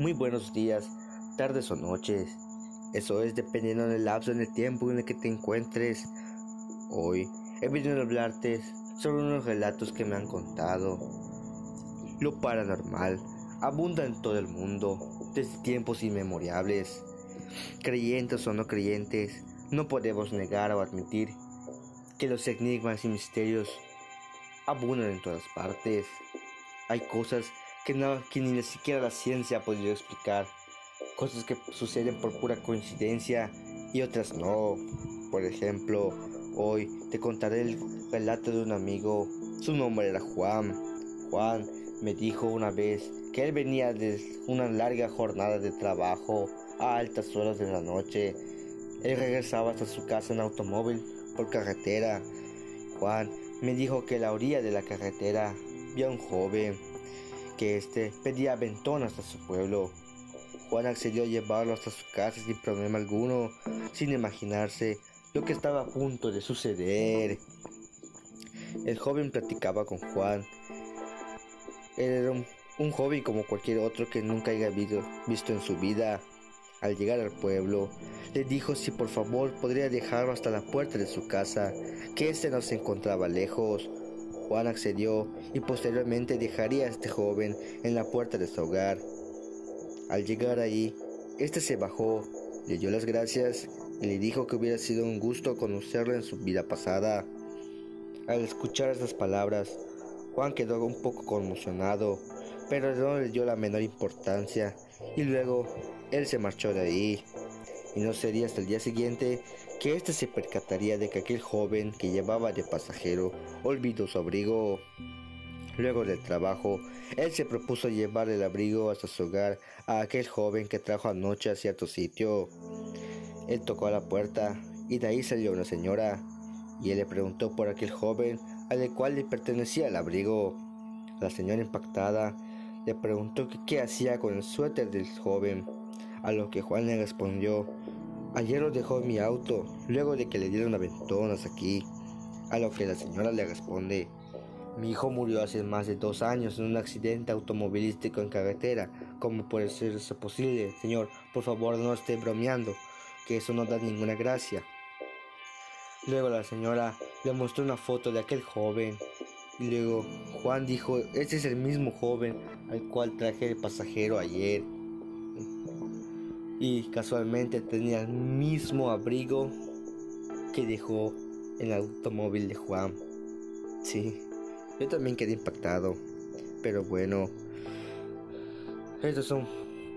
muy buenos días, tardes o noches. Eso es dependiendo del lapso en el tiempo en el que te encuentres. Hoy he venido a hablarte sobre unos relatos que me han contado. Lo paranormal abunda en todo el mundo desde tiempos inmemorables. Creyentes o no creyentes, no podemos negar o admitir que los enigmas y misterios abundan en todas partes. Hay cosas que, no, que ni siquiera la ciencia ha podido explicar. Cosas que suceden por pura coincidencia y otras no. Por ejemplo, hoy te contaré el relato de un amigo. Su nombre era Juan. Juan me dijo una vez que él venía de una larga jornada de trabajo a altas horas de la noche. Él regresaba hasta su casa en automóvil por carretera. Juan me dijo que a la orilla de la carretera vio a un joven que éste pedía aventón hasta su pueblo. Juan accedió a llevarlo hasta su casa sin problema alguno, sin imaginarse lo que estaba a punto de suceder. El joven platicaba con Juan. Era un, joven como cualquier otro que nunca haya visto en su vida. Al llegar al pueblo, le dijo si por favor podría dejarlo hasta la puerta de su casa, que éste no se encontraba lejos. Juan accedió y posteriormente dejaría a este joven en la puerta de su hogar. Al llegar ahí, este se bajó, le dio las gracias y le dijo que hubiera sido un gusto conocerlo en su vida pasada. Al escuchar esas palabras, Juan quedó un poco conmocionado, pero no le dio la menor importancia y luego él se marchó de ahí. Y no sería hasta el día siguiente que éste se percataría de que aquel joven que llevaba de pasajero olvidó su abrigo. Luego del trabajo, él se propuso llevar el abrigo hasta su hogar a aquel joven que trajo anoche a cierto sitio. Él tocó a la puerta y de ahí salió una señora y él le preguntó por aquel joven al cual le pertenecía el abrigo. La señora impactada le preguntó qué hacía con el suéter del joven, a lo que Juan le respondió Ayer lo dejó en mi auto, luego de que le dieron aventonas aquí. A lo que la señora le responde, mi hijo murió hace más de dos años en un accidente automovilístico en carretera. ¿Cómo puede ser eso posible, señor? Por favor, no esté bromeando, que eso no da ninguna gracia. Luego la señora le mostró una foto de aquel joven. Y luego Juan dijo, este es el mismo joven al cual traje el pasajero ayer y casualmente tenía el mismo abrigo que dejó en el automóvil de Juan. Sí, yo también quedé impactado, pero bueno, estos son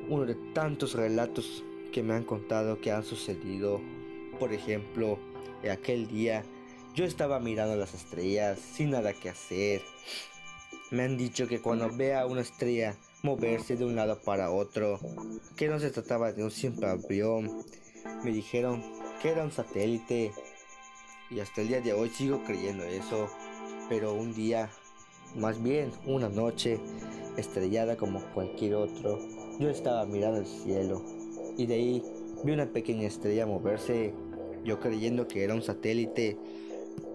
uno de tantos relatos que me han contado que han sucedido. Por ejemplo, aquel día yo estaba mirando las estrellas sin nada que hacer. Me han dicho que cuando vea una estrella moverse de un lado para otro, que no se trataba de un simple avión. Me dijeron que era un satélite y hasta el día de hoy sigo creyendo eso, pero un día, más bien una noche, estrellada como cualquier otro, yo estaba mirando el cielo y de ahí vi una pequeña estrella moverse, yo creyendo que era un satélite,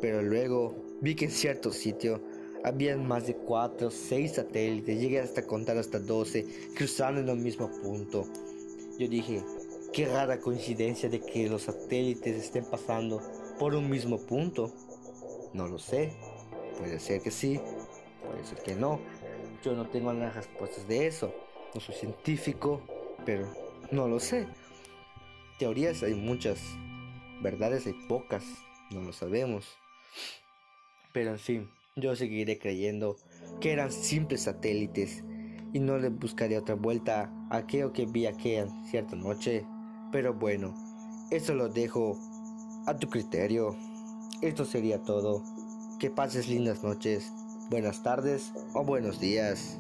pero luego vi que en cierto sitio habían más de 4 o 6 satélites, llegué hasta contar hasta 12, cruzando en el mismo punto. Yo dije, qué rara coincidencia de que los satélites estén pasando por un mismo punto. No lo sé, puede ser que sí, puede ser que no. Yo no tengo las respuestas de eso. No soy científico, pero no lo sé. Teorías hay muchas, verdades hay pocas, no lo sabemos. Pero en fin, yo seguiré creyendo que eran simples satélites y no le buscaré otra vuelta a aquello que vi aquella cierta noche. Pero bueno, eso lo dejo a tu criterio. Esto sería todo. Que pases lindas noches, buenas tardes o buenos días.